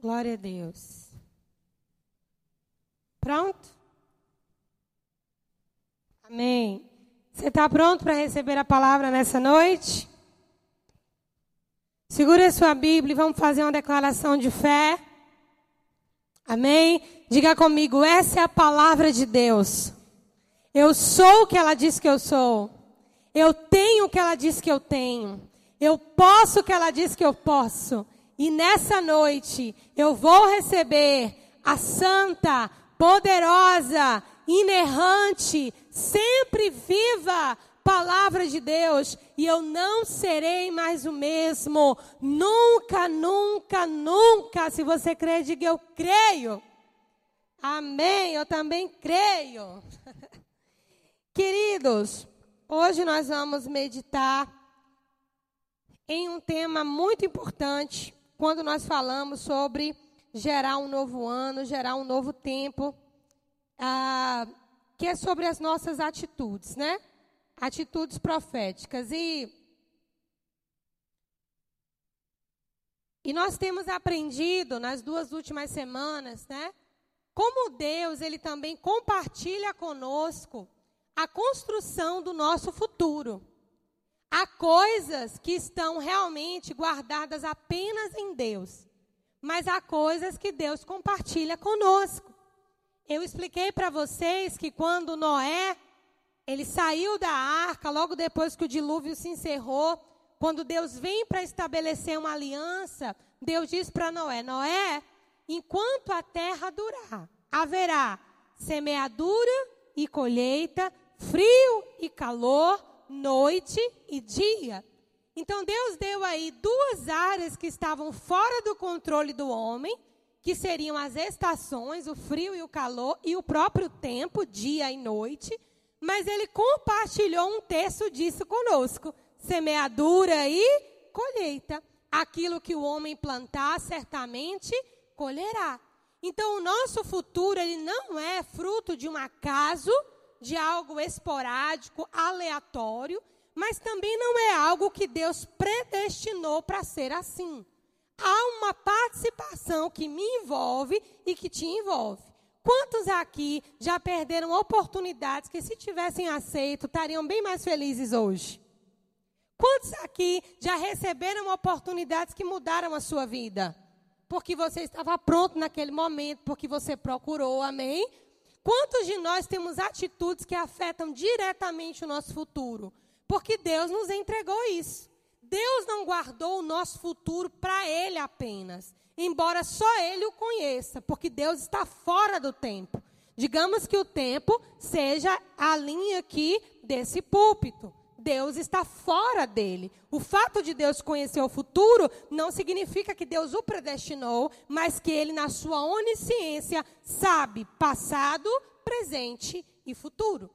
Glória a Deus. Pronto? Amém. Você está pronto para receber a palavra nessa noite? Segure a sua Bíblia e vamos fazer uma declaração de fé. Amém? Diga comigo, essa é a palavra de Deus. Eu sou o que ela diz que eu sou. Eu tenho o que ela diz que eu tenho. Eu posso o que ela diz que eu posso. E nessa noite eu vou receber a santa, poderosa, inerrante, sempre viva palavra de Deus e eu não serei mais o mesmo. Nunca, nunca, nunca. Se você crê, diga eu creio. Amém. Eu também creio. Queridos, hoje nós vamos meditar em um tema muito importante quando nós falamos sobre gerar um novo ano, gerar um novo tempo, ah, que é sobre as nossas atitudes, né? Atitudes proféticas. E, e nós temos aprendido nas duas últimas semanas, né? Como Deus, Ele também compartilha conosco a construção do nosso futuro. Há coisas que estão realmente guardadas apenas em Deus, mas há coisas que Deus compartilha conosco. Eu expliquei para vocês que quando Noé, ele saiu da arca, logo depois que o dilúvio se encerrou, quando Deus vem para estabelecer uma aliança, Deus diz para Noé: Noé, enquanto a terra durar, haverá semeadura e colheita, frio e calor, noite e dia. Então Deus deu aí duas áreas que estavam fora do controle do homem, que seriam as estações, o frio e o calor, e o próprio tempo, dia e noite. Mas ele compartilhou um terço disso conosco: semeadura e colheita. Aquilo que o homem plantar, certamente colherá. Então, o nosso futuro ele não é fruto de um acaso, de algo esporádico, aleatório, mas também não é algo que Deus predestinou para ser assim. Há uma participação que me envolve e que te envolve. Quantos aqui já perderam oportunidades que, se tivessem aceito, estariam bem mais felizes hoje? Quantos aqui já receberam oportunidades que mudaram a sua vida? Porque você estava pronto naquele momento, porque você procurou, amém? Quantos de nós temos atitudes que afetam diretamente o nosso futuro? Porque Deus nos entregou isso. Deus não guardou o nosso futuro para Ele apenas, embora só Ele o conheça, porque Deus está fora do tempo. Digamos que o tempo seja a linha aqui desse púlpito. Deus está fora dele. O fato de Deus conhecer o futuro não significa que Deus o predestinou, mas que ele, na sua onisciência, sabe passado, presente e futuro.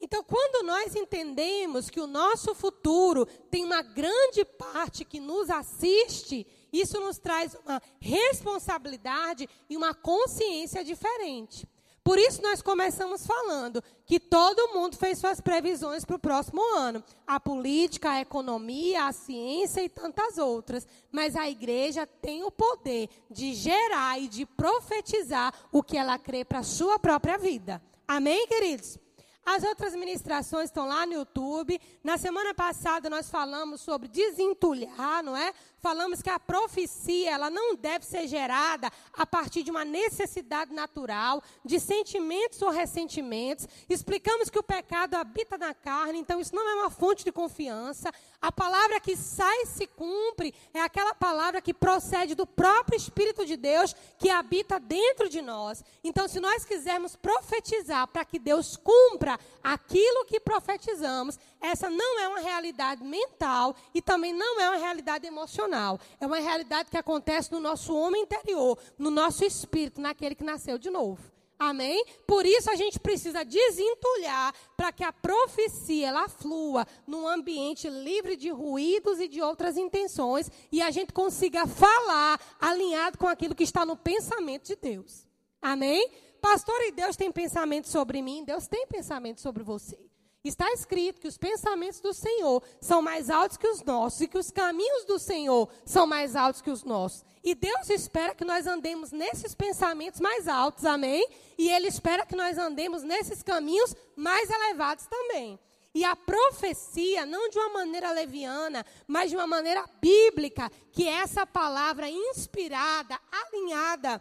Então, quando nós entendemos que o nosso futuro tem uma grande parte que nos assiste, isso nos traz uma responsabilidade e uma consciência diferente. Por isso nós começamos falando que todo mundo fez suas previsões para o próximo ano. A política, a economia, a ciência e tantas outras. Mas a igreja tem o poder de gerar e de profetizar o que ela crê para a sua própria vida. Amém, queridos? As outras ministrações estão lá no YouTube. Na semana passada nós falamos sobre desentulhar, não é? Falamos que a profecia ela não deve ser gerada a partir de uma necessidade natural, de sentimentos ou ressentimentos. Explicamos que o pecado habita na carne, então isso não é uma fonte de confiança. A palavra que sai e se cumpre é aquela palavra que procede do próprio Espírito de Deus que habita dentro de nós. Então, se nós quisermos profetizar para que Deus cumpra aquilo que profetizamos, essa não é uma realidade mental e também não é uma realidade emocional. É uma realidade que acontece no nosso homem interior, no nosso espírito, naquele que nasceu de novo. Amém? Por isso a gente precisa desentulhar para que a profecia ela flua num ambiente livre de ruídos e de outras intenções e a gente consiga falar alinhado com aquilo que está no pensamento de Deus. Amém? Pastor, e Deus tem pensamento sobre mim? Deus tem pensamento sobre você. Está escrito que os pensamentos do Senhor são mais altos que os nossos e que os caminhos do Senhor são mais altos que os nossos. E Deus espera que nós andemos nesses pensamentos mais altos, amém? E Ele espera que nós andemos nesses caminhos mais elevados também. E a profecia, não de uma maneira leviana, mas de uma maneira bíblica, que é essa palavra inspirada, alinhada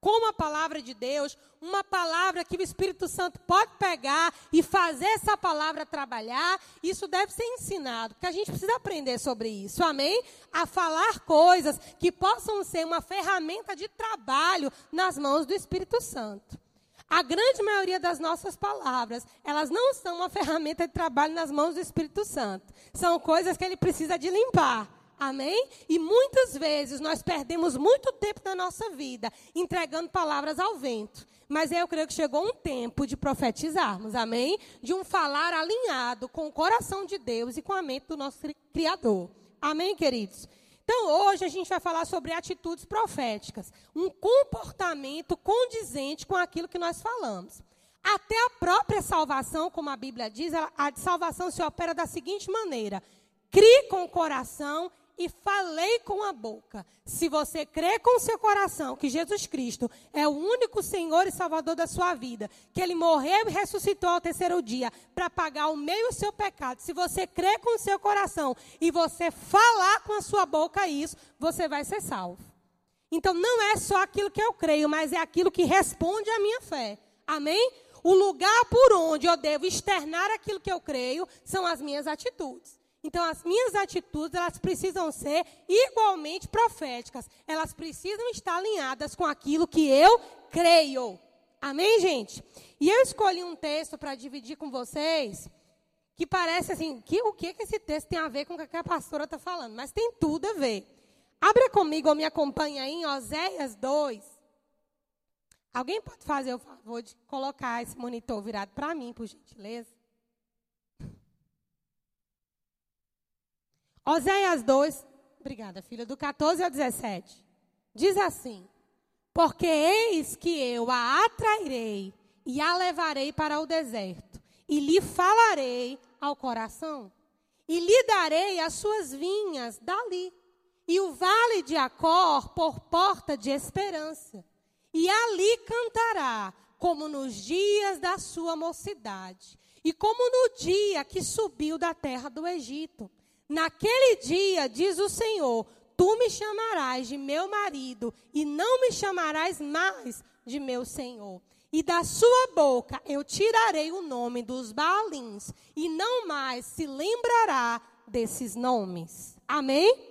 como a palavra de Deus, uma palavra que o Espírito Santo pode pegar e fazer essa palavra trabalhar, isso deve ser ensinado, porque a gente precisa aprender sobre isso, amém? A falar coisas que possam ser uma ferramenta de trabalho nas mãos do Espírito Santo. A grande maioria das nossas palavras, elas não são uma ferramenta de trabalho nas mãos do Espírito Santo. São coisas que ele precisa de limpar. Amém? E muitas vezes nós perdemos muito tempo da nossa vida entregando palavras ao vento. Mas eu creio que chegou um tempo de profetizarmos, amém? De um falar alinhado com o coração de Deus e com a mente do nosso Criador. Amém, queridos? Então, hoje a gente vai falar sobre atitudes proféticas. Um comportamento condizente com aquilo que nós falamos. Até a própria salvação, como a Bíblia diz, a salvação se opera da seguinte maneira: crie com o coração e falei com a boca. Se você crê com o seu coração que Jesus Cristo é o único Senhor e Salvador da sua vida, que ele morreu e ressuscitou ao terceiro dia para pagar o meio o seu pecado, se você crê com o seu coração e você falar com a sua boca isso, você vai ser salvo. Então não é só aquilo que eu creio, mas é aquilo que responde à minha fé. Amém? O lugar por onde eu devo externar aquilo que eu creio são as minhas atitudes. Então, as minhas atitudes, elas precisam ser igualmente proféticas. Elas precisam estar alinhadas com aquilo que eu creio. Amém, gente? E eu escolhi um texto para dividir com vocês, que parece assim, que, o que, que esse texto tem a ver com o que a pastora está falando? Mas tem tudo a ver. Abra comigo ou me acompanha aí em Oséias 2. Alguém pode fazer o favor de colocar esse monitor virado para mim, por gentileza? Oséias 2, obrigada, filha, do 14 ao 17. Diz assim: Porque eis que eu a atrairei e a levarei para o deserto, e lhe falarei ao coração, e lhe darei as suas vinhas dali, e o vale de Acor por porta de esperança. E ali cantará, como nos dias da sua mocidade, e como no dia que subiu da terra do Egito Naquele dia, diz o Senhor, tu me chamarás de meu marido e não me chamarás mais de meu senhor. E da sua boca eu tirarei o nome dos Baalins e não mais se lembrará desses nomes. Amém?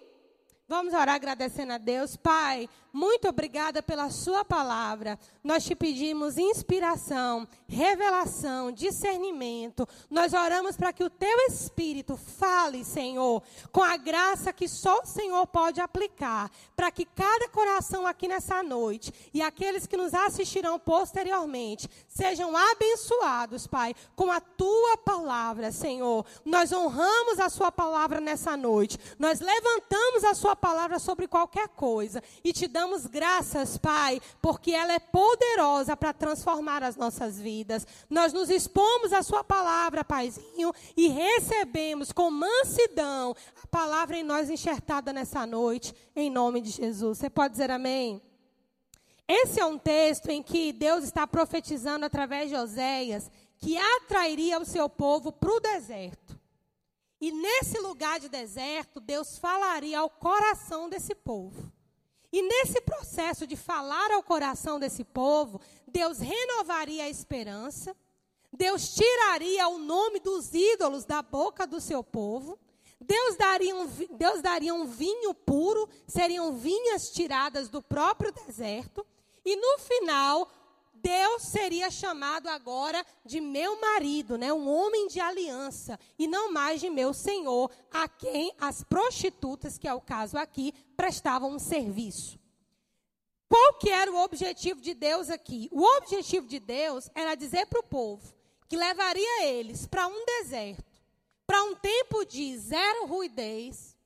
Vamos orar agradecendo a Deus. Pai, muito obrigada pela Sua palavra. Nós te pedimos inspiração, revelação, discernimento. Nós oramos para que o Teu Espírito fale, Senhor, com a graça que só o Senhor pode aplicar, para que cada coração aqui nessa noite e aqueles que nos assistirão posteriormente sejam abençoados, Pai, com a Tua palavra, Senhor. Nós honramos a Sua palavra nessa noite. Nós levantamos a Sua palavra sobre qualquer coisa e te damos graças, Pai, porque ela é poderosa para transformar as nossas vidas. Nós nos expomos à Sua palavra, Paizinho, e recebemos com mansidão a palavra em nós enxertada nessa noite, em nome de Jesus. Você pode dizer amém? Esse é um texto em que Deus está profetizando através de Oséias que atrairia o seu povo para o deserto. E nesse lugar de deserto, Deus falaria ao coração desse povo. E nesse processo de falar ao coração desse povo, Deus renovaria a esperança, Deus tiraria o nome dos ídolos da boca do seu povo, Deus daria um, Deus daria um vinho puro, seriam vinhas tiradas do próprio deserto, e no final Deus seria chamado agora de meu marido, né? um homem de aliança, e não mais de meu senhor, a quem as prostitutas, que é o caso aqui, prestavam um serviço. Qual que era o objetivo de Deus aqui? O objetivo de Deus era dizer para o povo que levaria eles para um deserto, para um tempo de zero ruidez,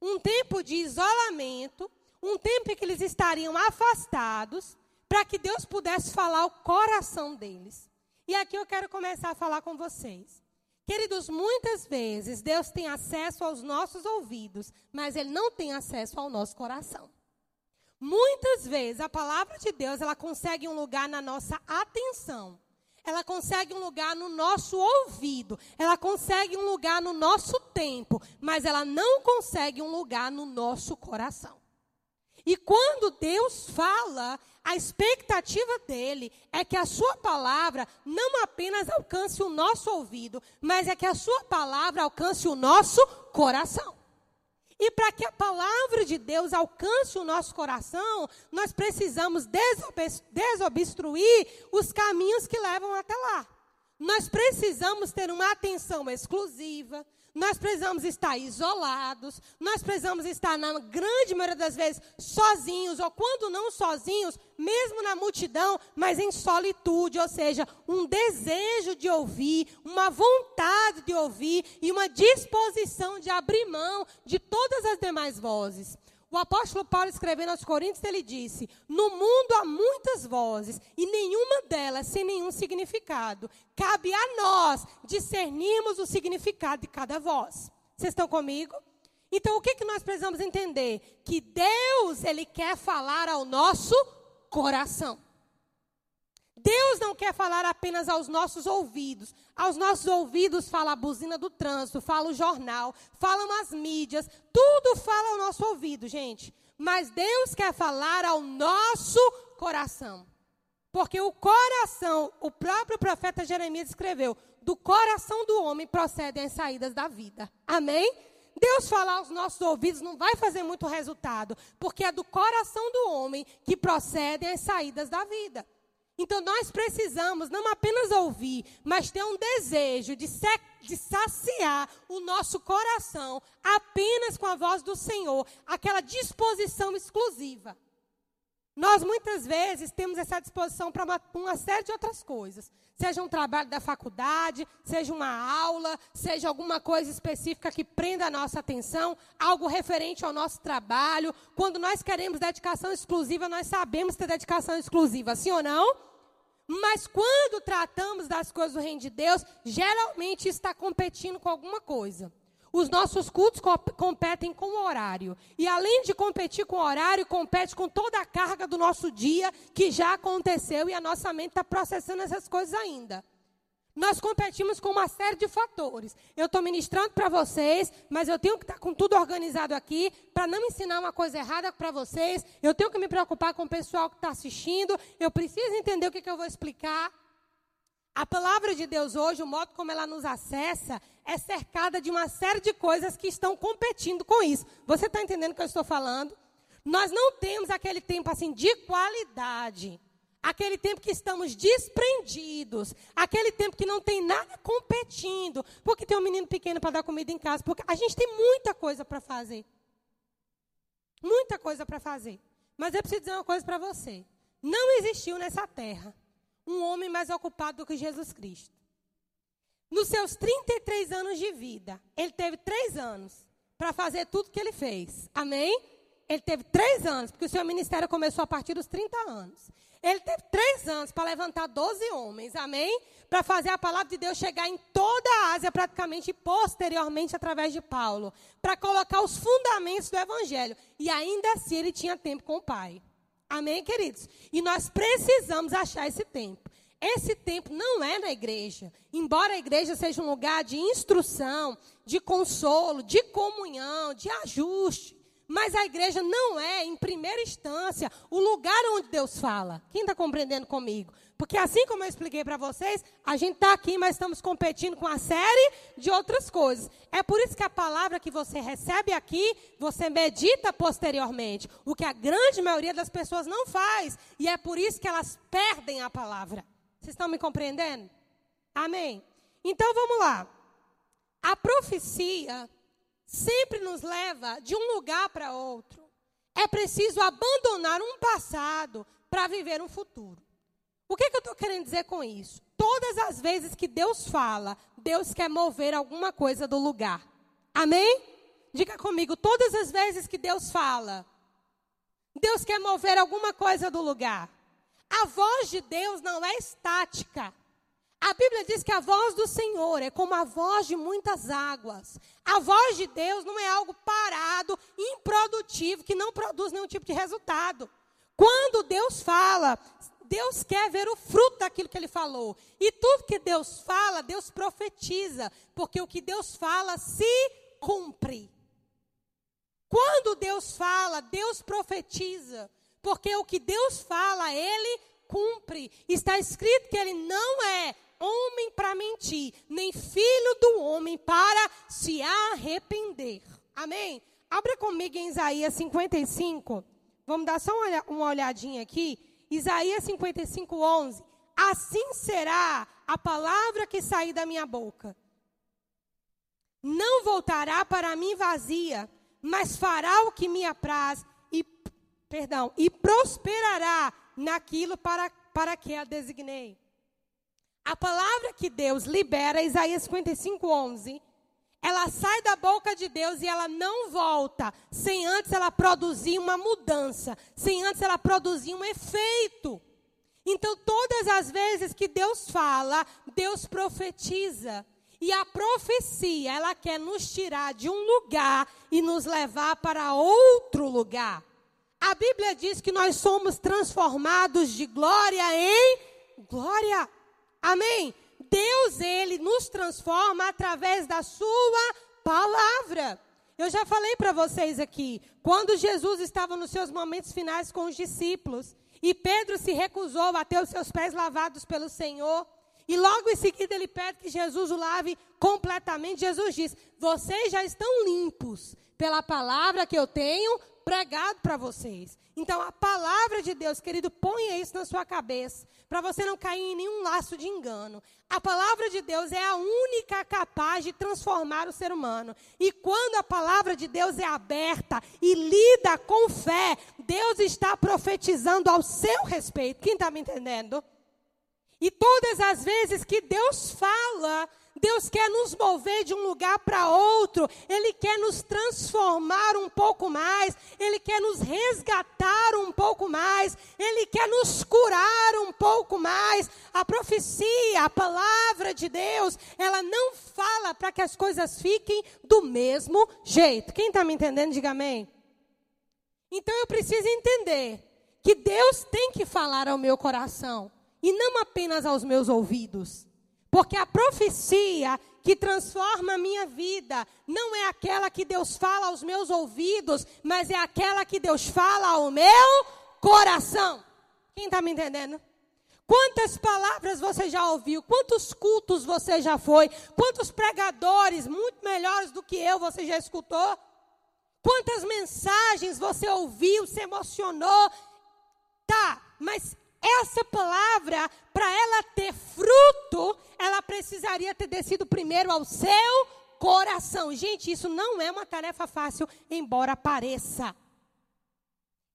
um tempo de isolamento, um tempo em que eles estariam afastados, para que Deus pudesse falar o coração deles. E aqui eu quero começar a falar com vocês. Queridos, muitas vezes Deus tem acesso aos nossos ouvidos, mas Ele não tem acesso ao nosso coração. Muitas vezes a palavra de Deus ela consegue um lugar na nossa atenção, ela consegue um lugar no nosso ouvido, ela consegue um lugar no nosso tempo, mas ela não consegue um lugar no nosso coração. E quando Deus fala, a expectativa dele é que a sua palavra não apenas alcance o nosso ouvido, mas é que a sua palavra alcance o nosso coração. E para que a palavra de Deus alcance o nosso coração, nós precisamos desobstruir os caminhos que levam até lá. Nós precisamos ter uma atenção exclusiva, nós precisamos estar isolados, nós precisamos estar, na grande maioria das vezes, sozinhos, ou quando não sozinhos, mesmo na multidão, mas em solitude, ou seja, um desejo de ouvir, uma vontade de ouvir e uma disposição de abrir mão de todas as demais vozes. O apóstolo Paulo escrevendo aos Coríntios, ele disse: No mundo há muitas vozes, e nenhuma delas sem nenhum significado. Cabe a nós discernirmos o significado de cada voz. Vocês estão comigo? Então, o que, que nós precisamos entender? Que Deus, Ele quer falar ao nosso coração. Deus não quer falar apenas aos nossos ouvidos. Aos nossos ouvidos fala a buzina do trânsito, fala o jornal, falam as mídias, tudo fala ao nosso ouvido, gente. Mas Deus quer falar ao nosso coração. Porque o coração, o próprio profeta Jeremias escreveu, do coração do homem procedem as saídas da vida. Amém? Deus falar aos nossos ouvidos não vai fazer muito resultado, porque é do coração do homem que procedem as saídas da vida. Então nós precisamos não apenas ouvir, mas ter um desejo de, de, saciar o nosso coração apenas com a voz do Senhor, aquela disposição exclusiva. Nós muitas vezes temos essa disposição para uma, uma, série de outras coisas. Seja um trabalho da faculdade, seja uma aula, seja alguma coisa específica que prenda a nossa atenção, algo referente ao nosso trabalho. Quando nós queremos dedicação exclusiva, nós sabemos ter dedicação exclusiva, sim ou não? Mas quando tratamos das coisas do reino de Deus, geralmente está competindo com alguma coisa. Os nossos cultos competem com o horário. E além de competir com o horário, compete com toda a carga do nosso dia que já aconteceu e a nossa mente está processando essas coisas ainda. Nós competimos com uma série de fatores. Eu estou ministrando para vocês, mas eu tenho que estar tá com tudo organizado aqui para não ensinar uma coisa errada para vocês. Eu tenho que me preocupar com o pessoal que está assistindo. Eu preciso entender o que, que eu vou explicar. A palavra de Deus hoje, o modo como ela nos acessa, é cercada de uma série de coisas que estão competindo com isso. Você está entendendo o que eu estou falando? Nós não temos aquele tempo assim de qualidade aquele tempo que estamos desprendidos, aquele tempo que não tem nada competindo, porque tem um menino pequeno para dar comida em casa, porque a gente tem muita coisa para fazer. Muita coisa para fazer. Mas eu preciso dizer uma coisa para você. Não existiu nessa terra um homem mais ocupado do que Jesus Cristo. Nos seus 33 anos de vida, ele teve três anos para fazer tudo que ele fez. Amém? Ele teve três anos, porque o seu ministério começou a partir dos 30 anos. Ele teve três anos para levantar 12 homens, amém? Para fazer a palavra de Deus chegar em toda a Ásia, praticamente, e posteriormente através de Paulo. Para colocar os fundamentos do Evangelho. E ainda assim ele tinha tempo com o Pai. Amém, queridos? E nós precisamos achar esse tempo. Esse tempo não é na igreja. Embora a igreja seja um lugar de instrução, de consolo, de comunhão, de ajuste. Mas a igreja não é, em primeira instância, o lugar onde Deus fala. Quem está compreendendo comigo? Porque assim como eu expliquei para vocês, a gente está aqui, mas estamos competindo com a série de outras coisas. É por isso que a palavra que você recebe aqui, você medita posteriormente. O que a grande maioria das pessoas não faz. E é por isso que elas perdem a palavra. Vocês estão me compreendendo? Amém? Então vamos lá. A profecia sempre nos leva de um lugar para outro. É preciso abandonar um passado para viver um futuro. O que, que eu estou querendo dizer com isso? Todas as vezes que Deus fala, Deus quer mover alguma coisa do lugar. Amém? Diga comigo, todas as vezes que Deus fala, Deus quer mover alguma coisa do lugar. A voz de Deus não é estática. A Bíblia diz que a voz do Senhor é como a voz de muitas águas. A voz de Deus não é algo parado, improdutivo, que não produz nenhum tipo de resultado. Quando Deus fala, Deus quer ver o fruto daquilo que ele falou. E tudo que Deus fala, Deus profetiza, porque o que Deus fala se cumpre. Quando Deus fala, Deus profetiza, porque o que Deus fala, ele cumpre. Está escrito que ele não é homem para mentir, nem filho do homem para se arrepender. Amém? Abra comigo em Isaías 55. Vamos dar só uma olhadinha aqui. Isaías 55, 11. Assim será a palavra que sair da minha boca. Não voltará para mim vazia, mas fará o que me apraz e, perdão, e prosperará naquilo para, para que a designei. A palavra que Deus libera, Isaías 55, 11, ela sai da boca de Deus e ela não volta sem antes ela produzir uma mudança, sem antes ela produzir um efeito. Então, todas as vezes que Deus fala, Deus profetiza. E a profecia, ela quer nos tirar de um lugar e nos levar para outro lugar. A Bíblia diz que nós somos transformados de glória em glória. Amém? Deus, ele nos transforma através da sua palavra. Eu já falei para vocês aqui, quando Jesus estava nos seus momentos finais com os discípulos, e Pedro se recusou a ter os seus pés lavados pelo Senhor, e logo em seguida ele pede que Jesus o lave completamente. Jesus diz: Vocês já estão limpos pela palavra que eu tenho pregado para vocês. Então, a palavra de Deus, querido, ponha isso na sua cabeça, para você não cair em nenhum laço de engano. A palavra de Deus é a única capaz de transformar o ser humano. E quando a palavra de Deus é aberta e lida com fé, Deus está profetizando ao seu respeito. Quem está me entendendo? E todas as vezes que Deus fala, Deus quer nos mover de um lugar para outro, Ele quer nos transformar um pouco mais, Ele quer nos resgatar um pouco mais, Ele quer nos curar um pouco mais. A profecia, a palavra de Deus, ela não fala para que as coisas fiquem do mesmo jeito. Quem está me entendendo, diga amém. Então eu preciso entender que Deus tem que falar ao meu coração e não apenas aos meus ouvidos. Porque a profecia que transforma a minha vida não é aquela que Deus fala aos meus ouvidos, mas é aquela que Deus fala ao meu coração. Quem está me entendendo? Quantas palavras você já ouviu? Quantos cultos você já foi? Quantos pregadores muito melhores do que eu você já escutou? Quantas mensagens você ouviu, se emocionou? Tá, mas essa palavra, para ela ter fruto, ela precisaria ter descido primeiro ao seu coração. Gente, isso não é uma tarefa fácil, embora pareça.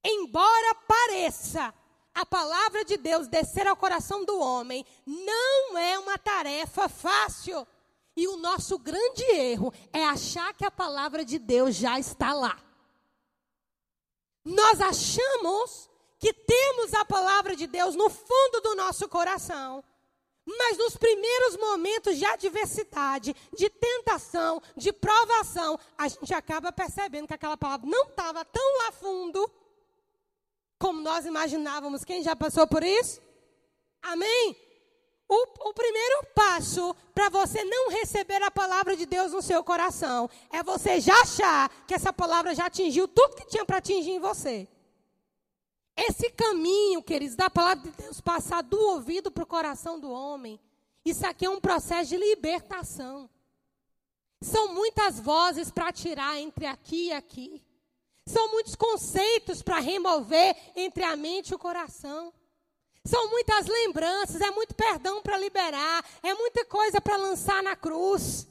Embora pareça, a palavra de Deus descer ao coração do homem não é uma tarefa fácil. E o nosso grande erro é achar que a palavra de Deus já está lá. Nós achamos que temos a palavra de Deus no fundo do nosso coração. Mas nos primeiros momentos de adversidade, de tentação, de provação, a gente acaba percebendo que aquela palavra não estava tão lá fundo como nós imaginávamos. Quem já passou por isso? Amém? O, o primeiro passo para você não receber a palavra de Deus no seu coração é você já achar que essa palavra já atingiu tudo que tinha para atingir em você. Esse caminho, queridos, da palavra de Deus passar do ouvido para o coração do homem, isso aqui é um processo de libertação. São muitas vozes para tirar entre aqui e aqui. São muitos conceitos para remover entre a mente e o coração. São muitas lembranças, é muito perdão para liberar, é muita coisa para lançar na cruz.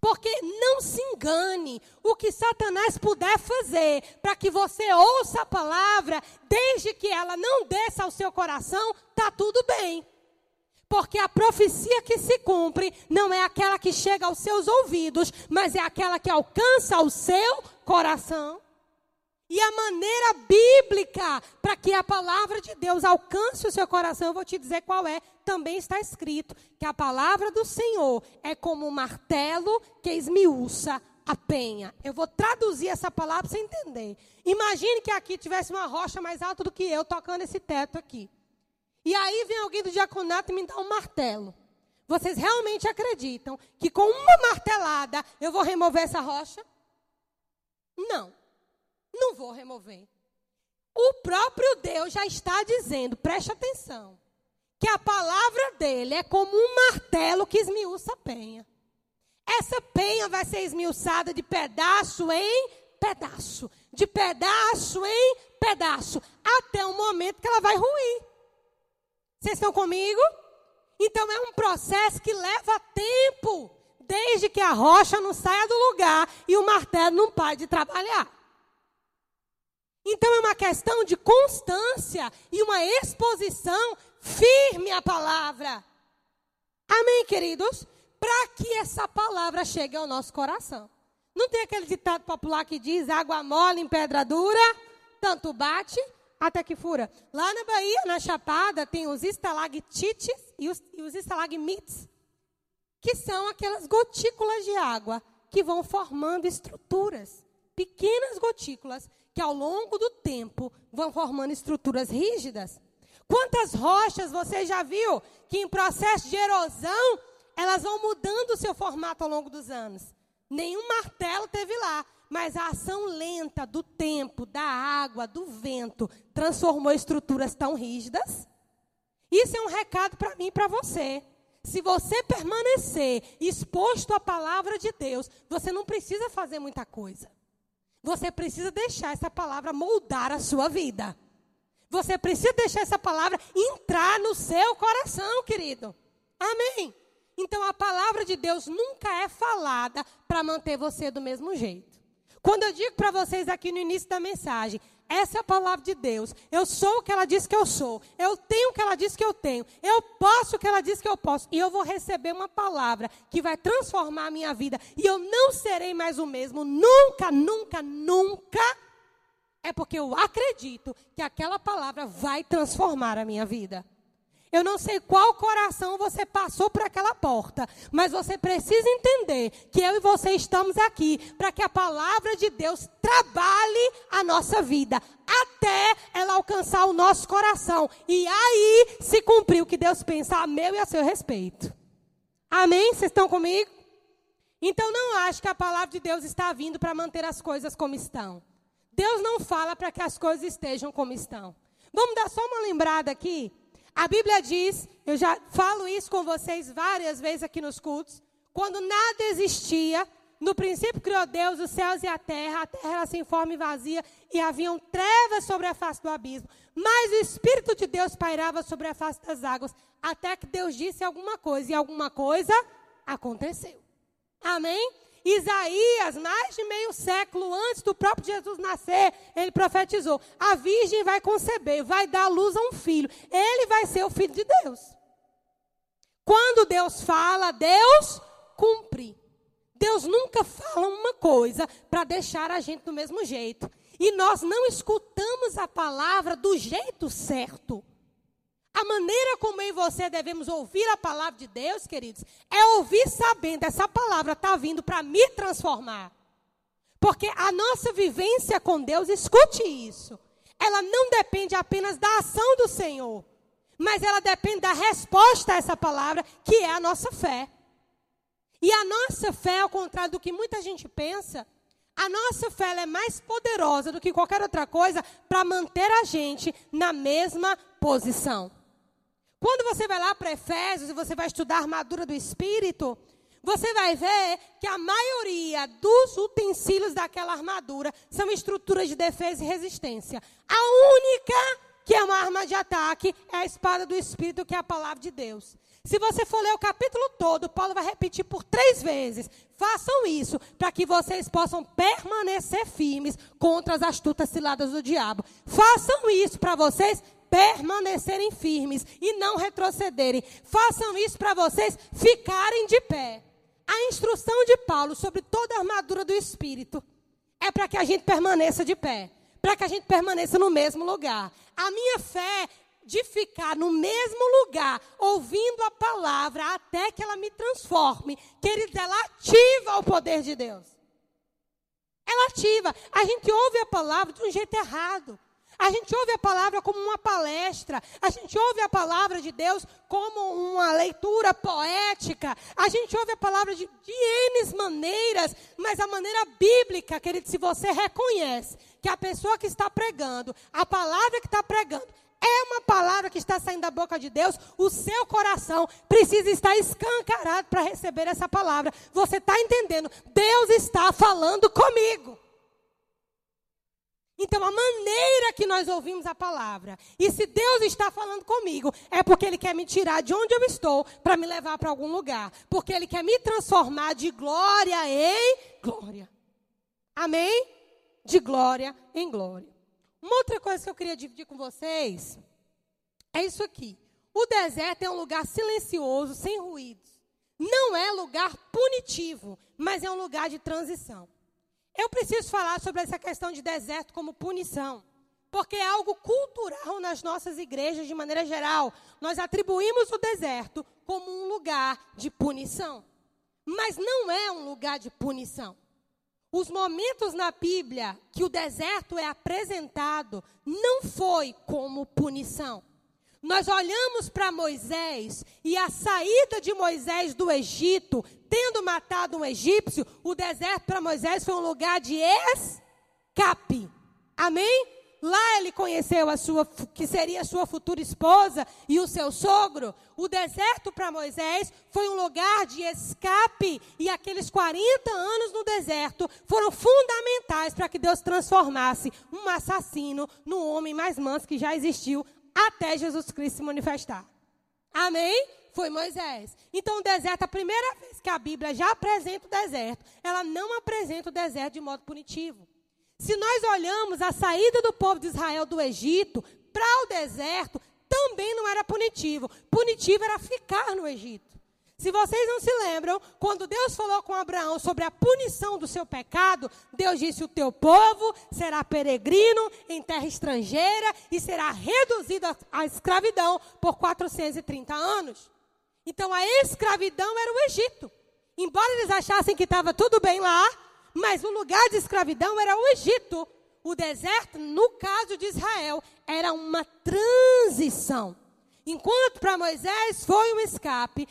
Porque não se engane, o que Satanás puder fazer para que você ouça a palavra, desde que ela não desça ao seu coração, está tudo bem. Porque a profecia que se cumpre não é aquela que chega aos seus ouvidos, mas é aquela que alcança o seu coração. E a maneira bíblica para que a palavra de Deus alcance o seu coração, eu vou te dizer qual é. Também está escrito que a palavra do Senhor é como um martelo que esmiuça a penha. Eu vou traduzir essa palavra para você entender. Imagine que aqui tivesse uma rocha mais alta do que eu tocando esse teto aqui. E aí vem alguém do diaconato e me dá um martelo. Vocês realmente acreditam que com uma martelada eu vou remover essa rocha? Não. Não vou remover. O próprio Deus já está dizendo, preste atenção, que a palavra dele é como um martelo que esmiuça a penha. Essa penha vai ser esmiuçada de pedaço em pedaço, de pedaço em pedaço, até o momento que ela vai ruir. Vocês estão comigo? Então é um processo que leva tempo, desde que a rocha não saia do lugar e o martelo não pare de trabalhar. Então é uma questão de constância e uma exposição firme à palavra. Amém, queridos? Para que essa palavra chegue ao nosso coração. Não tem aquele ditado popular que diz água mole em pedra dura, tanto bate até que fura. Lá na Bahia, na Chapada, tem os estalactites e os, e os estalagmites, que são aquelas gotículas de água que vão formando estruturas, pequenas gotículas que ao longo do tempo vão formando estruturas rígidas. Quantas rochas você já viu que em processo de erosão elas vão mudando o seu formato ao longo dos anos? Nenhum martelo teve lá, mas a ação lenta do tempo, da água, do vento transformou estruturas tão rígidas. Isso é um recado para mim e para você. Se você permanecer exposto à palavra de Deus, você não precisa fazer muita coisa. Você precisa deixar essa palavra moldar a sua vida. Você precisa deixar essa palavra entrar no seu coração, querido. Amém. Então a palavra de Deus nunca é falada para manter você do mesmo jeito. Quando eu digo para vocês aqui no início da mensagem, essa é a palavra de Deus. Eu sou o que ela diz que eu sou. Eu tenho o que ela diz que eu tenho. Eu posso o que ela diz que eu posso. E eu vou receber uma palavra que vai transformar a minha vida. E eu não serei mais o mesmo. Nunca, nunca, nunca. É porque eu acredito que aquela palavra vai transformar a minha vida. Eu não sei qual coração você passou por aquela porta, mas você precisa entender que eu e você estamos aqui para que a palavra de Deus trabalhe a nossa vida até ela alcançar o nosso coração e aí se cumprir o que Deus pensa a meu e a seu respeito. Amém? Vocês estão comigo? Então não acho que a palavra de Deus está vindo para manter as coisas como estão. Deus não fala para que as coisas estejam como estão. Vamos dar só uma lembrada aqui a Bíblia diz, eu já falo isso com vocês várias vezes aqui nos cultos, quando nada existia, no princípio criou Deus os céus e a terra, a terra era sem forma e vazia, e haviam trevas sobre a face do abismo. Mas o Espírito de Deus pairava sobre a face das águas, até que Deus disse alguma coisa, e alguma coisa aconteceu. Amém? Isaías, mais de meio século antes do próprio Jesus nascer, ele profetizou: a virgem vai conceber, vai dar luz a um filho. Ele vai ser o filho de Deus. Quando Deus fala, Deus cumpre. Deus nunca fala uma coisa para deixar a gente do mesmo jeito. E nós não escutamos a palavra do jeito certo. A maneira como eu e você devemos ouvir a palavra de Deus, queridos, é ouvir sabendo essa palavra está vindo para me transformar. Porque a nossa vivência com Deus, escute isso, ela não depende apenas da ação do Senhor, mas ela depende da resposta a essa palavra, que é a nossa fé. E a nossa fé, ao contrário do que muita gente pensa, a nossa fé é mais poderosa do que qualquer outra coisa para manter a gente na mesma posição. Quando você vai lá para Efésios e você vai estudar a armadura do Espírito, você vai ver que a maioria dos utensílios daquela armadura são estruturas de defesa e resistência. A única que é uma arma de ataque é a espada do Espírito, que é a palavra de Deus. Se você for ler o capítulo todo, Paulo vai repetir por três vezes. Façam isso para que vocês possam permanecer firmes contra as astutas ciladas do diabo. Façam isso para vocês permanecerem firmes e não retrocederem. Façam isso para vocês ficarem de pé. A instrução de Paulo sobre toda a armadura do espírito é para que a gente permaneça de pé. para que a gente permaneça no mesmo lugar. A minha fé de ficar no mesmo lugar, ouvindo a palavra até que ela me transforme, queridos, ela ativa o poder de Deus. Ela ativa. A gente ouve a palavra de um jeito errado. A gente ouve a palavra como uma palestra, a gente ouve a palavra de Deus como uma leitura poética, a gente ouve a palavra de, de N maneiras, mas a maneira bíblica, querido, se você reconhece que a pessoa que está pregando, a palavra que está pregando, é uma palavra que está saindo da boca de Deus, o seu coração precisa estar escancarado para receber essa palavra. Você está entendendo? Deus está falando comigo. Então, a maneira que nós ouvimos a palavra, e se Deus está falando comigo, é porque Ele quer me tirar de onde eu estou para me levar para algum lugar. Porque Ele quer me transformar de glória em glória. Amém? De glória em glória. Uma outra coisa que eu queria dividir com vocês é isso aqui. O deserto é um lugar silencioso, sem ruídos. Não é lugar punitivo, mas é um lugar de transição. Eu preciso falar sobre essa questão de deserto como punição, porque é algo cultural nas nossas igrejas de maneira geral. Nós atribuímos o deserto como um lugar de punição, mas não é um lugar de punição. Os momentos na Bíblia que o deserto é apresentado não foi como punição. Nós olhamos para Moisés e a saída de Moisés do Egito, tendo matado um egípcio, o deserto para Moisés foi um lugar de escape. Amém? Lá ele conheceu a sua que seria a sua futura esposa e o seu sogro. O deserto para Moisés foi um lugar de escape e aqueles 40 anos no deserto foram fundamentais para que Deus transformasse um assassino no homem mais manso que já existiu até Jesus Cristo se manifestar. Amém? Foi Moisés. Então, o deserto, a primeira vez que a Bíblia já apresenta o deserto, ela não apresenta o deserto de modo punitivo. Se nós olhamos a saída do povo de Israel do Egito para o deserto, também não era punitivo. Punitivo era ficar no Egito. Se vocês não se lembram, quando Deus falou com Abraão sobre a punição do seu pecado, Deus disse: O teu povo será peregrino em terra estrangeira e será reduzido à escravidão por 430 anos. Então a escravidão era o Egito. Embora eles achassem que estava tudo bem lá, mas o lugar de escravidão era o Egito. O deserto, no caso de Israel, era uma transição. Enquanto para Moisés foi um escape,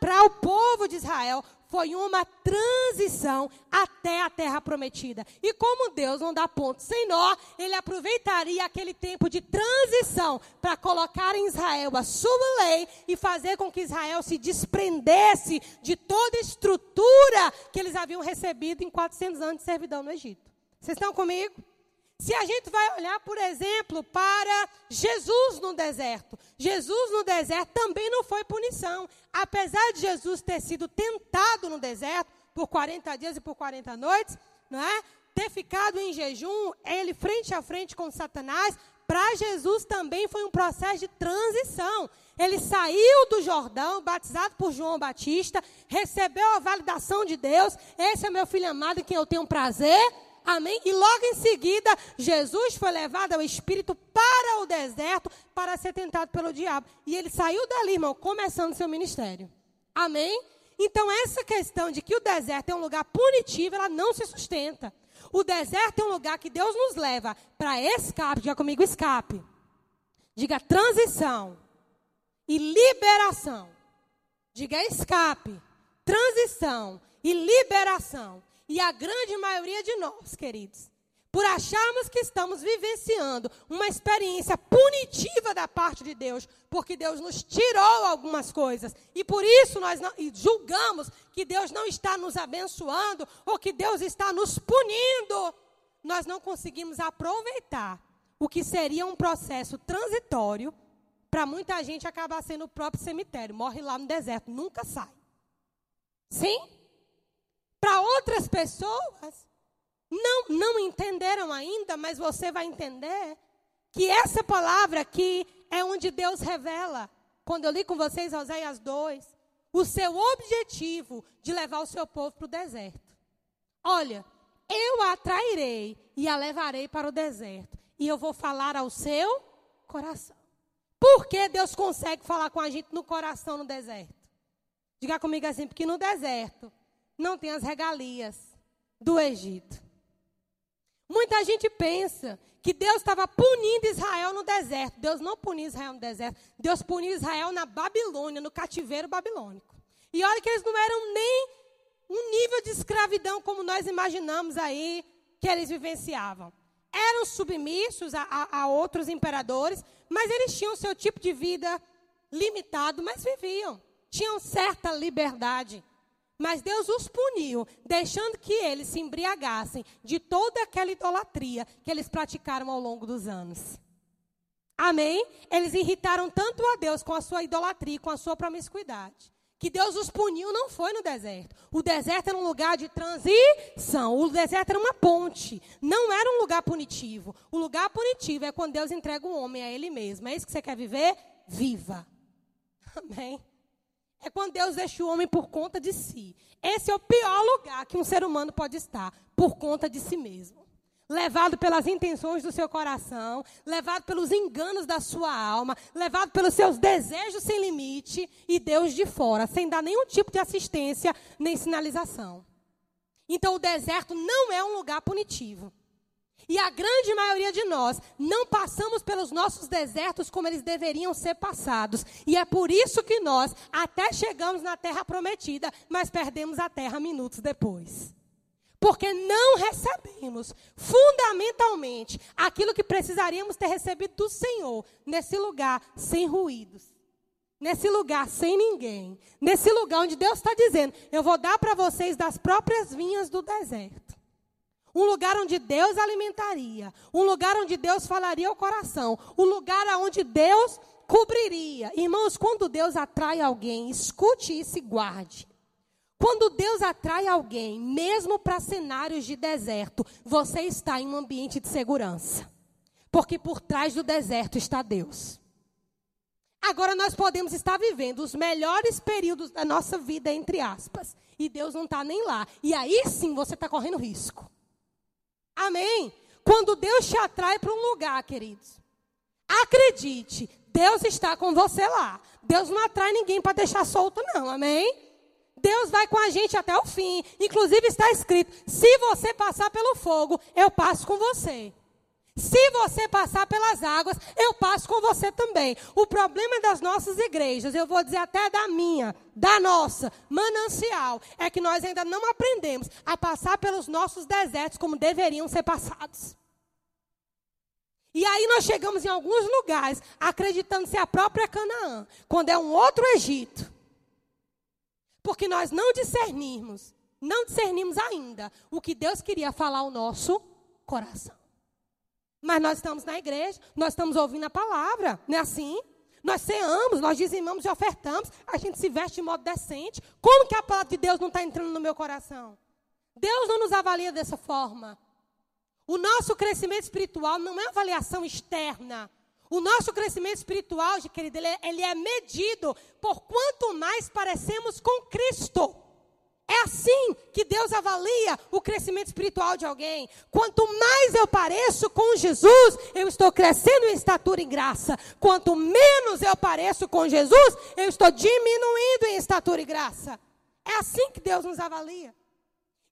para o povo de Israel foi uma transição até a terra prometida. E como Deus não dá ponto sem nó, ele aproveitaria aquele tempo de transição para colocar em Israel a sua lei e fazer com que Israel se desprendesse de toda estrutura que eles haviam recebido em 400 anos de servidão no Egito. Vocês estão comigo? Se a gente vai olhar, por exemplo, para Jesus no deserto. Jesus no deserto também não foi punição. Apesar de Jesus ter sido tentado no deserto por 40 dias e por 40 noites, não é? Ter ficado em jejum, ele frente a frente com Satanás, para Jesus também foi um processo de transição. Ele saiu do Jordão, batizado por João Batista, recebeu a validação de Deus. Esse é meu filho amado em quem eu tenho prazer Amém? E logo em seguida, Jesus foi levado ao Espírito para o deserto para ser tentado pelo diabo. E ele saiu dali, irmão, começando seu ministério. Amém? Então, essa questão de que o deserto é um lugar punitivo, ela não se sustenta. O deserto é um lugar que Deus nos leva para escape. Diga comigo, escape. Diga transição e liberação. Diga escape, transição e liberação. E a grande maioria de nós, queridos, por acharmos que estamos vivenciando uma experiência punitiva da parte de Deus, porque Deus nos tirou algumas coisas, e por isso nós não, julgamos que Deus não está nos abençoando ou que Deus está nos punindo, nós não conseguimos aproveitar o que seria um processo transitório para muita gente acabar sendo o próprio cemitério, morre lá no deserto, nunca sai. Sim? Para outras pessoas, não, não entenderam ainda, mas você vai entender que essa palavra aqui é onde Deus revela. Quando eu li com vocês Oséias 2, o seu objetivo de levar o seu povo para o deserto. Olha, eu a atrairei e a levarei para o deserto. E eu vou falar ao seu coração. Por que Deus consegue falar com a gente no coração no deserto? Diga comigo assim, porque no deserto não tem as regalias do Egito. Muita gente pensa que Deus estava punindo Israel no deserto. Deus não puniu Israel no deserto. Deus puniu Israel na Babilônia, no cativeiro babilônico. E olha que eles não eram nem um nível de escravidão como nós imaginamos aí que eles vivenciavam. Eram submissos a, a, a outros imperadores, mas eles tinham seu tipo de vida limitado, mas viviam. Tinham certa liberdade. Mas Deus os puniu, deixando que eles se embriagassem de toda aquela idolatria que eles praticaram ao longo dos anos. Amém? Eles irritaram tanto a Deus com a sua idolatria, com a sua promiscuidade, que Deus os puniu não foi no deserto. O deserto era um lugar de transição. O deserto era uma ponte. Não era um lugar punitivo. O lugar punitivo é quando Deus entrega o homem a ele mesmo. É isso que você quer viver? Viva. Amém. É quando Deus deixa o homem por conta de si. Esse é o pior lugar que um ser humano pode estar, por conta de si mesmo. Levado pelas intenções do seu coração, levado pelos enganos da sua alma, levado pelos seus desejos sem limite e Deus de fora, sem dar nenhum tipo de assistência nem sinalização. Então o deserto não é um lugar punitivo. E a grande maioria de nós não passamos pelos nossos desertos como eles deveriam ser passados. E é por isso que nós até chegamos na terra prometida, mas perdemos a terra minutos depois. Porque não recebemos fundamentalmente aquilo que precisaríamos ter recebido do Senhor nesse lugar sem ruídos. Nesse lugar sem ninguém. Nesse lugar onde Deus está dizendo: Eu vou dar para vocês das próprias vinhas do deserto. Um lugar onde Deus alimentaria. Um lugar onde Deus falaria ao coração. Um lugar onde Deus cobriria. Irmãos, quando Deus atrai alguém, escute isso e guarde. Quando Deus atrai alguém, mesmo para cenários de deserto, você está em um ambiente de segurança. Porque por trás do deserto está Deus. Agora nós podemos estar vivendo os melhores períodos da nossa vida, entre aspas, e Deus não está nem lá. E aí sim você está correndo risco. Amém? Quando Deus te atrai para um lugar, queridos, acredite, Deus está com você lá. Deus não atrai ninguém para deixar solto, não. Amém? Deus vai com a gente até o fim. Inclusive está escrito: se você passar pelo fogo, eu passo com você. Se você passar pelas águas, eu passo com você também. O problema das nossas igrejas, eu vou dizer até da minha, da nossa, manancial, é que nós ainda não aprendemos a passar pelos nossos desertos como deveriam ser passados. E aí nós chegamos em alguns lugares acreditando ser a própria Canaã, quando é um outro Egito. Porque nós não discernimos, não discernimos ainda o que Deus queria falar ao nosso coração. Mas nós estamos na igreja, nós estamos ouvindo a palavra, não é assim? Nós ceamos, nós dizimamos e ofertamos, a gente se veste de modo decente. Como que a palavra de Deus não está entrando no meu coração? Deus não nos avalia dessa forma. O nosso crescimento espiritual não é avaliação externa. O nosso crescimento espiritual, querido, ele é, ele é medido por quanto mais parecemos com Cristo. É assim que Deus avalia o crescimento espiritual de alguém. Quanto mais eu pareço com Jesus, eu estou crescendo em estatura e graça. Quanto menos eu pareço com Jesus, eu estou diminuindo em estatura e graça. É assim que Deus nos avalia.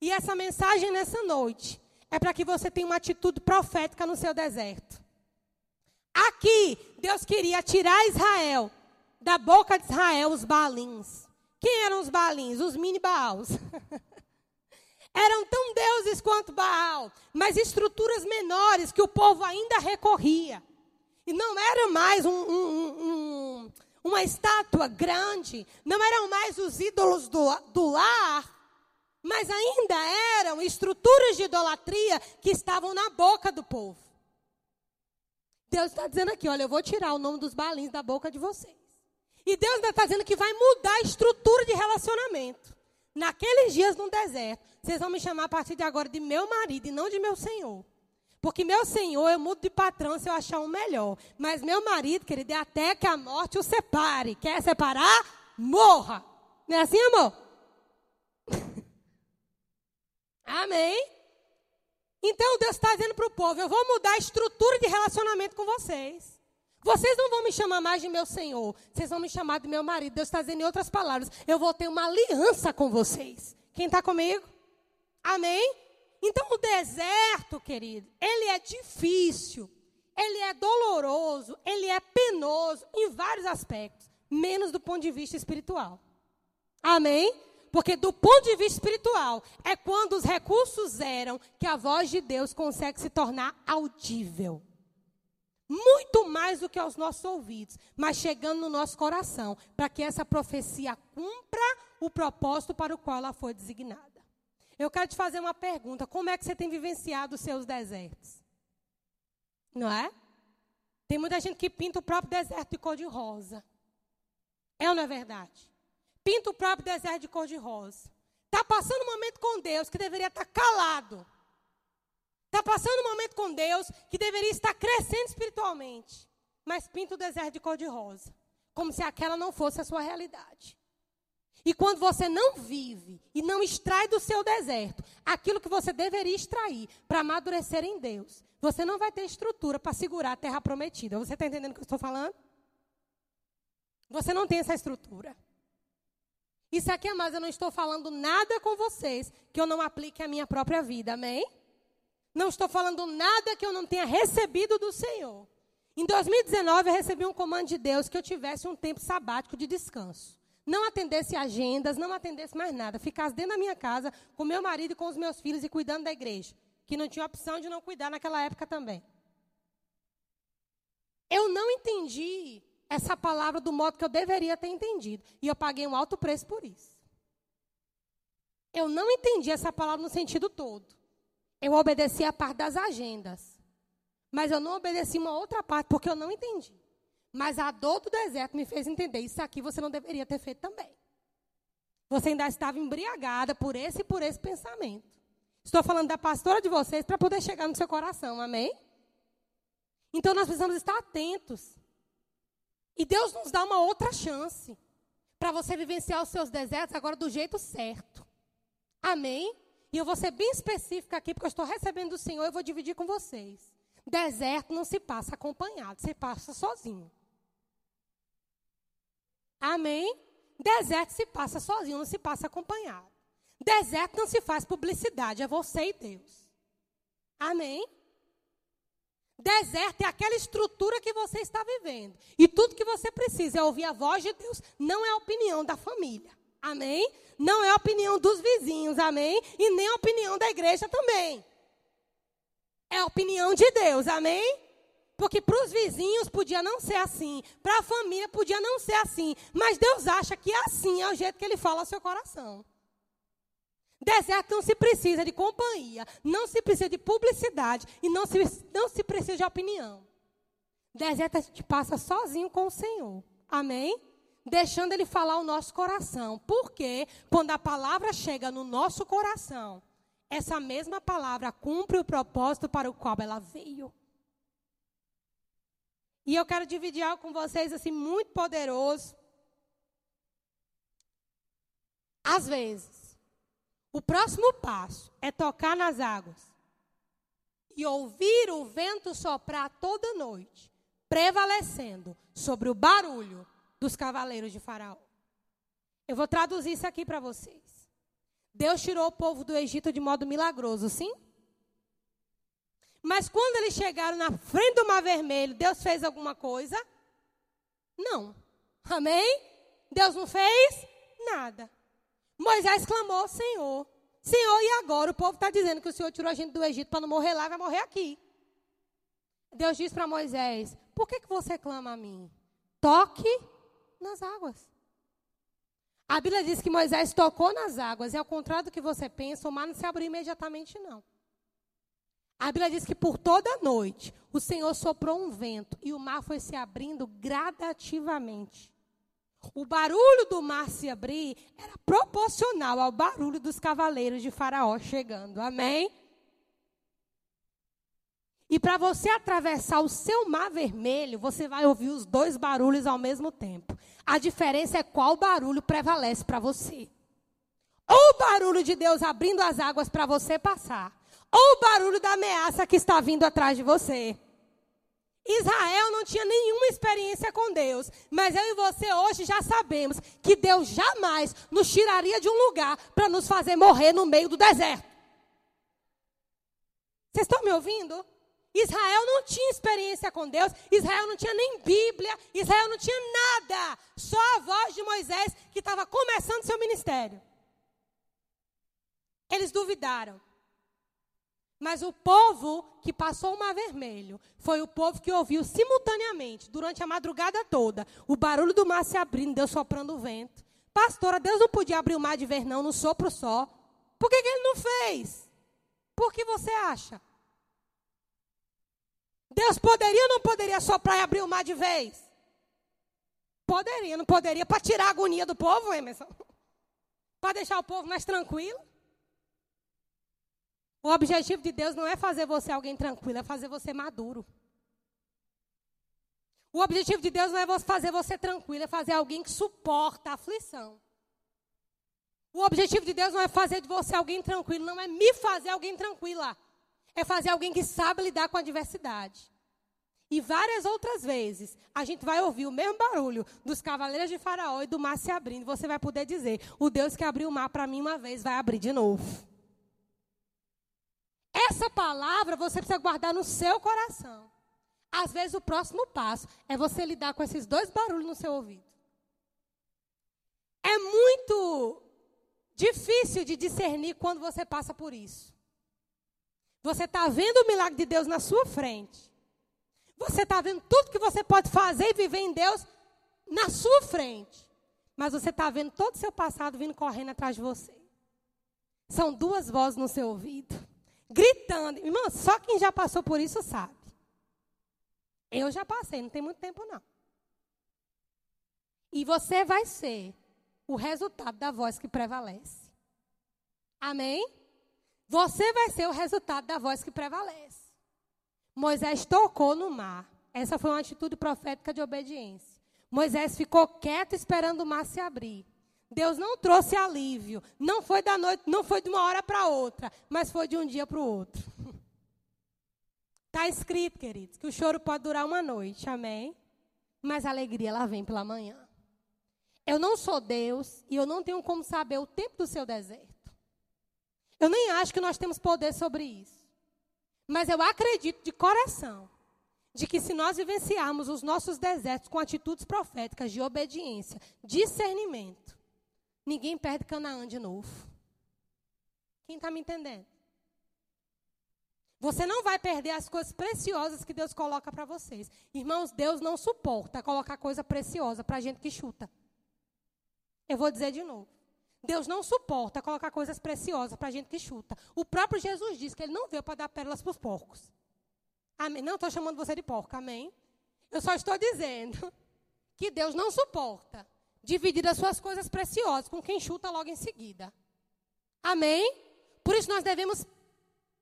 E essa mensagem nessa noite é para que você tenha uma atitude profética no seu deserto. Aqui, Deus queria tirar Israel da boca de Israel os balins. Quem eram os Baalins? Os mini Baals. eram tão deuses quanto Baal, mas estruturas menores que o povo ainda recorria. E não era mais um, um, um, uma estátua grande, não eram mais os ídolos do, do lar, mas ainda eram estruturas de idolatria que estavam na boca do povo. Deus está dizendo aqui: olha, eu vou tirar o nome dos balins da boca de vocês. E Deus está dizendo que vai mudar a estrutura de relacionamento. Naqueles dias no deserto, vocês vão me chamar a partir de agora de meu marido e não de meu senhor. Porque meu senhor eu mudo de patrão se eu achar um melhor. Mas meu marido, querido, é até que a morte o separe. Quer separar? Morra. Não é assim, amor? Amém? Então Deus está dizendo para o povo: eu vou mudar a estrutura de relacionamento com vocês. Vocês não vão me chamar mais de meu Senhor, vocês vão me chamar de meu marido. Deus está dizendo em outras palavras: eu vou ter uma aliança com vocês. Quem está comigo? Amém? Então o deserto, querido, ele é difícil, ele é doloroso, ele é penoso em vários aspectos, menos do ponto de vista espiritual. Amém? Porque do ponto de vista espiritual, é quando os recursos eram que a voz de Deus consegue se tornar audível. Muito mais do que aos nossos ouvidos, mas chegando no nosso coração, para que essa profecia cumpra o propósito para o qual ela foi designada. Eu quero te fazer uma pergunta: como é que você tem vivenciado os seus desertos? Não é? Tem muita gente que pinta o próprio deserto de cor de rosa. É ou não é verdade? Pinta o próprio deserto de cor de rosa. Está passando um momento com Deus que deveria estar tá calado. Está passando um momento com Deus que deveria estar crescendo espiritualmente. Mas pinta o deserto de cor de rosa. Como se aquela não fosse a sua realidade. E quando você não vive e não extrai do seu deserto aquilo que você deveria extrair para amadurecer em Deus, você não vai ter estrutura para segurar a terra prometida. Você está entendendo o que eu estou falando? Você não tem essa estrutura. Isso aqui, amados, eu não estou falando nada com vocês que eu não aplique à minha própria vida, amém? Não estou falando nada que eu não tenha recebido do Senhor. Em 2019, eu recebi um comando de Deus que eu tivesse um tempo sabático de descanso. Não atendesse agendas, não atendesse mais nada. Ficasse dentro da minha casa, com meu marido e com os meus filhos e cuidando da igreja. Que não tinha opção de não cuidar naquela época também. Eu não entendi essa palavra do modo que eu deveria ter entendido. E eu paguei um alto preço por isso. Eu não entendi essa palavra no sentido todo. Eu obedeci a parte das agendas. Mas eu não obedeci uma outra parte porque eu não entendi. Mas a dor do deserto me fez entender. Isso aqui você não deveria ter feito também. Você ainda estava embriagada por esse e por esse pensamento. Estou falando da pastora de vocês para poder chegar no seu coração, amém? Então nós precisamos estar atentos. E Deus nos dá uma outra chance para você vivenciar os seus desertos agora do jeito certo. Amém? E eu vou ser bem específica aqui, porque eu estou recebendo do Senhor e vou dividir com vocês. Deserto não se passa acompanhado, se passa sozinho. Amém? Deserto se passa sozinho, não se passa acompanhado. Deserto não se faz publicidade, é você e Deus. Amém? Deserto é aquela estrutura que você está vivendo. E tudo que você precisa é ouvir a voz de Deus, não é a opinião da família. Amém? Não é a opinião dos vizinhos, amém? E nem a opinião da igreja também. É a opinião de Deus, amém? Porque para os vizinhos podia não ser assim, para a família podia não ser assim, mas Deus acha que assim é o jeito que Ele fala ao seu coração. Deserto não se precisa de companhia, não se precisa de publicidade e não se, não se precisa de opinião. Deserto a gente passa sozinho com o Senhor. Amém? Deixando Ele falar o nosso coração. Porque quando a palavra chega no nosso coração, essa mesma palavra cumpre o propósito para o qual ela veio. E eu quero dividir algo com vocês assim muito poderoso. Às vezes, o próximo passo é tocar nas águas e ouvir o vento soprar toda noite, prevalecendo sobre o barulho dos cavaleiros de Faraó. Eu vou traduzir isso aqui para vocês. Deus tirou o povo do Egito de modo milagroso, sim? Mas quando eles chegaram na frente do Mar Vermelho, Deus fez alguma coisa? Não. Amém? Deus não fez nada. Moisés clamou, Senhor. Senhor, e agora? O povo está dizendo que o Senhor tirou a gente do Egito para não morrer lá, vai morrer aqui. Deus disse para Moisés: Por que, que você clama a mim? Toque nas águas. A Bíblia diz que Moisés tocou nas águas, e ao contrário do que você pensa, o mar não se abriu imediatamente, não. A Bíblia diz que por toda a noite o Senhor soprou um vento e o mar foi se abrindo gradativamente. O barulho do mar se abrir era proporcional ao barulho dos cavaleiros de Faraó chegando. Amém? E para você atravessar o seu mar vermelho, você vai ouvir os dois barulhos ao mesmo tempo. A diferença é qual barulho prevalece para você. Ou o barulho de Deus abrindo as águas para você passar, ou o barulho da ameaça que está vindo atrás de você. Israel não tinha nenhuma experiência com Deus, mas eu e você hoje já sabemos que Deus jamais nos tiraria de um lugar para nos fazer morrer no meio do deserto. Vocês estão me ouvindo? Israel não tinha experiência com Deus, Israel não tinha nem Bíblia, Israel não tinha nada, só a voz de Moisés que estava começando seu ministério. Eles duvidaram. Mas o povo que passou o mar vermelho foi o povo que ouviu simultaneamente, durante a madrugada toda, o barulho do mar se abrindo, Deus soprando o vento. Pastora, Deus não podia abrir o mar de ver, não, no sopro só. Por que, que ele não fez? Por que você acha? Deus poderia ou não poderia soprar e abrir o mar de vez? Poderia, não poderia, para tirar a agonia do povo, Emerson? Para deixar o povo mais tranquilo? O objetivo de Deus não é fazer você alguém tranquilo, é fazer você maduro. O objetivo de Deus não é fazer você tranquilo, é fazer alguém que suporta a aflição. O objetivo de Deus não é fazer de você alguém tranquilo, não é me fazer alguém tranquila. É fazer alguém que sabe lidar com a adversidade. E várias outras vezes a gente vai ouvir o mesmo barulho dos cavaleiros de Faraó e do mar se abrindo. Você vai poder dizer: O Deus que abriu o mar para mim uma vez vai abrir de novo. Essa palavra você precisa guardar no seu coração. Às vezes o próximo passo é você lidar com esses dois barulhos no seu ouvido. É muito difícil de discernir quando você passa por isso. Você está vendo o milagre de Deus na sua frente. Você está vendo tudo que você pode fazer e viver em Deus na sua frente. Mas você está vendo todo o seu passado vindo correndo atrás de você. São duas vozes no seu ouvido gritando. Irmão, só quem já passou por isso sabe. Eu já passei, não tem muito tempo não. E você vai ser o resultado da voz que prevalece. Amém? Você vai ser o resultado da voz que prevalece. Moisés tocou no mar. Essa foi uma atitude profética de obediência. Moisés ficou quieto esperando o mar se abrir. Deus não trouxe alívio. Não foi da noite, não foi de uma hora para outra, mas foi de um dia para o outro. Está escrito, queridos, que o choro pode durar uma noite, amém? Mas a alegria ela vem pela manhã. Eu não sou Deus e eu não tenho como saber o tempo do seu deserto. Eu nem acho que nós temos poder sobre isso. Mas eu acredito de coração de que se nós vivenciarmos os nossos desertos com atitudes proféticas de obediência, discernimento, Ninguém perde Canaã de novo. Quem está me entendendo? Você não vai perder as coisas preciosas que Deus coloca para vocês. Irmãos, Deus não suporta colocar coisa preciosa para gente que chuta. Eu vou dizer de novo. Deus não suporta colocar coisas preciosas para gente que chuta. O próprio Jesus disse que ele não veio para dar pérolas para os porcos. Amém? Não estou chamando você de porco, amém? Eu só estou dizendo que Deus não suporta dividir as suas coisas preciosas com quem chuta logo em seguida. Amém? Por isso nós devemos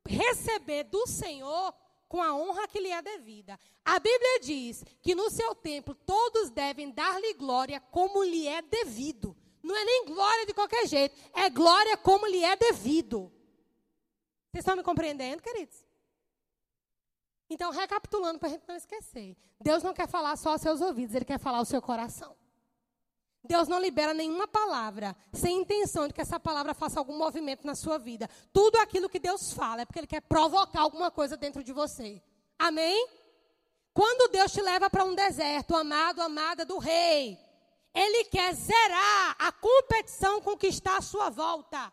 receber do Senhor com a honra que lhe é devida. A Bíblia diz que no seu templo todos devem dar-lhe glória como lhe é devido. Não é nem glória de qualquer jeito, é glória como lhe é devido. Vocês estão me compreendendo, queridos? Então, recapitulando para a gente não esquecer: Deus não quer falar só aos seus ouvidos, Ele quer falar ao seu coração. Deus não libera nenhuma palavra sem intenção de que essa palavra faça algum movimento na sua vida. Tudo aquilo que Deus fala é porque Ele quer provocar alguma coisa dentro de você. Amém? Quando Deus te leva para um deserto, amado, amada do Rei, Ele quer zerar a competição está à sua volta.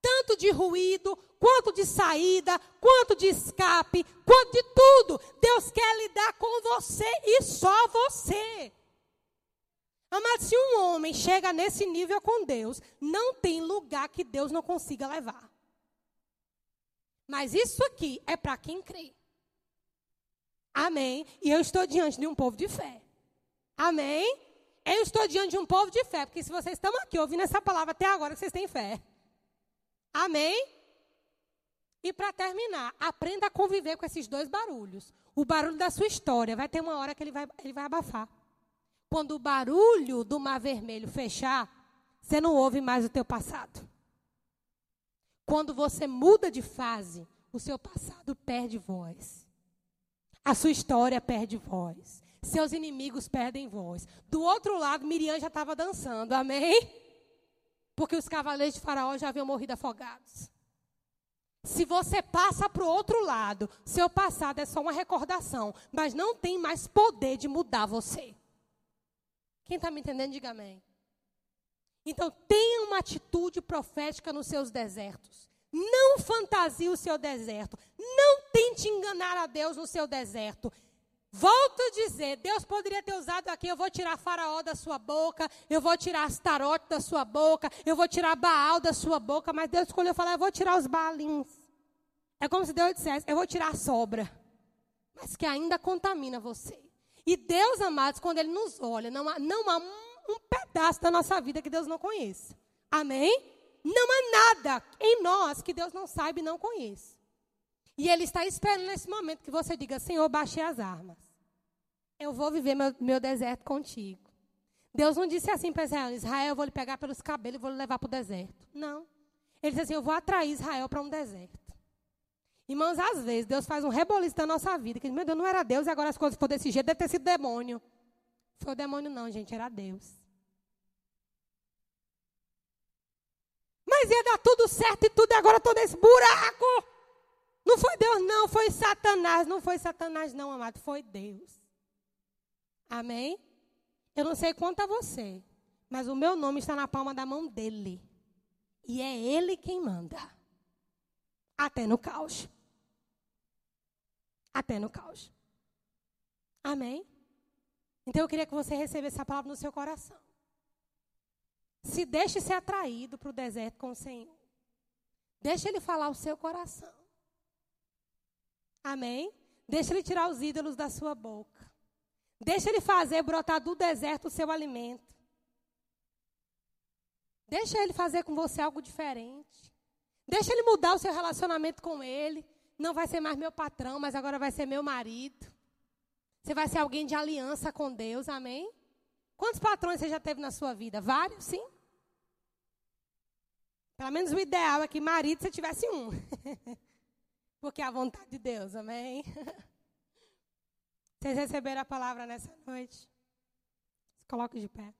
Tanto de ruído, quanto de saída, quanto de escape, quanto de tudo. Deus quer lidar com você e só você. Amado, se um homem chega nesse nível com Deus, não tem lugar que Deus não consiga levar. Mas isso aqui é para quem crê. Amém? E eu estou diante de um povo de fé. Amém? Eu estou diante de um povo de fé, porque se vocês estão aqui ouvindo essa palavra até agora, vocês têm fé. Amém? E para terminar, aprenda a conviver com esses dois barulhos. O barulho da sua história, vai ter uma hora que ele vai, ele vai abafar. Quando o barulho do mar vermelho fechar, você não ouve mais o teu passado. Quando você muda de fase, o seu passado perde voz. A sua história perde voz. Seus inimigos perdem voz. Do outro lado, Miriam já estava dançando, amém? Porque os cavaleiros de Faraó já haviam morrido afogados. Se você passa para o outro lado, seu passado é só uma recordação, mas não tem mais poder de mudar você. Quem está me entendendo, diga amém. Então, tenha uma atitude profética nos seus desertos. Não fantasie o seu deserto. Não tente enganar a Deus no seu deserto. Volto a dizer, Deus poderia ter usado aqui, eu vou tirar Faraó da sua boca, eu vou tirar Astarote da sua boca, eu vou tirar Baal da sua boca, mas Deus escolheu falar, eu vou tirar os Baalins. É como se Deus dissesse, eu vou tirar a sobra, mas que ainda contamina você. E Deus, amados, quando Ele nos olha, não há, não há um, um pedaço da nossa vida que Deus não conheça. Amém? Não há nada em nós que Deus não saiba e não conheça. E Ele está esperando nesse momento que você diga: Senhor, baixei as armas. Eu vou viver meu, meu deserto contigo. Deus não disse assim para Israel: Israel, eu vou lhe pegar pelos cabelos e vou lhe levar para o deserto. Não. Ele disse assim: Eu vou atrair Israel para um deserto. Irmãos, às vezes Deus faz um reboliço na nossa vida. Que, meu Deus, não era Deus e agora as coisas foram desse jeito, deve ter sido demônio. Foi o demônio, não, gente, era Deus. Mas ia dar tudo certo e tudo, e agora estou nesse buraco. Não foi Deus, não, foi Satanás. Não foi Satanás, não, amado, foi Deus. Amém? Eu não sei quanto a você, mas o meu nome está na palma da mão dele. E é ele quem manda. Até no caos. Até no caos. Amém? Então eu queria que você recebesse essa palavra no seu coração. Se deixe ser atraído para o deserto com o Senhor. Deixe ele falar o seu coração. Amém? Deixe ele tirar os ídolos da sua boca. Deixe ele fazer brotar do deserto o seu alimento. Deixa ele fazer com você algo diferente. Deixa ele mudar o seu relacionamento com ele. Não vai ser mais meu patrão, mas agora vai ser meu marido. Você vai ser alguém de aliança com Deus, amém? Quantos patrões você já teve na sua vida? Vários, sim? Pelo menos o ideal é que marido você tivesse um. Porque é a vontade de Deus, amém? Vocês receberam a palavra nessa noite? Se coloque de pé.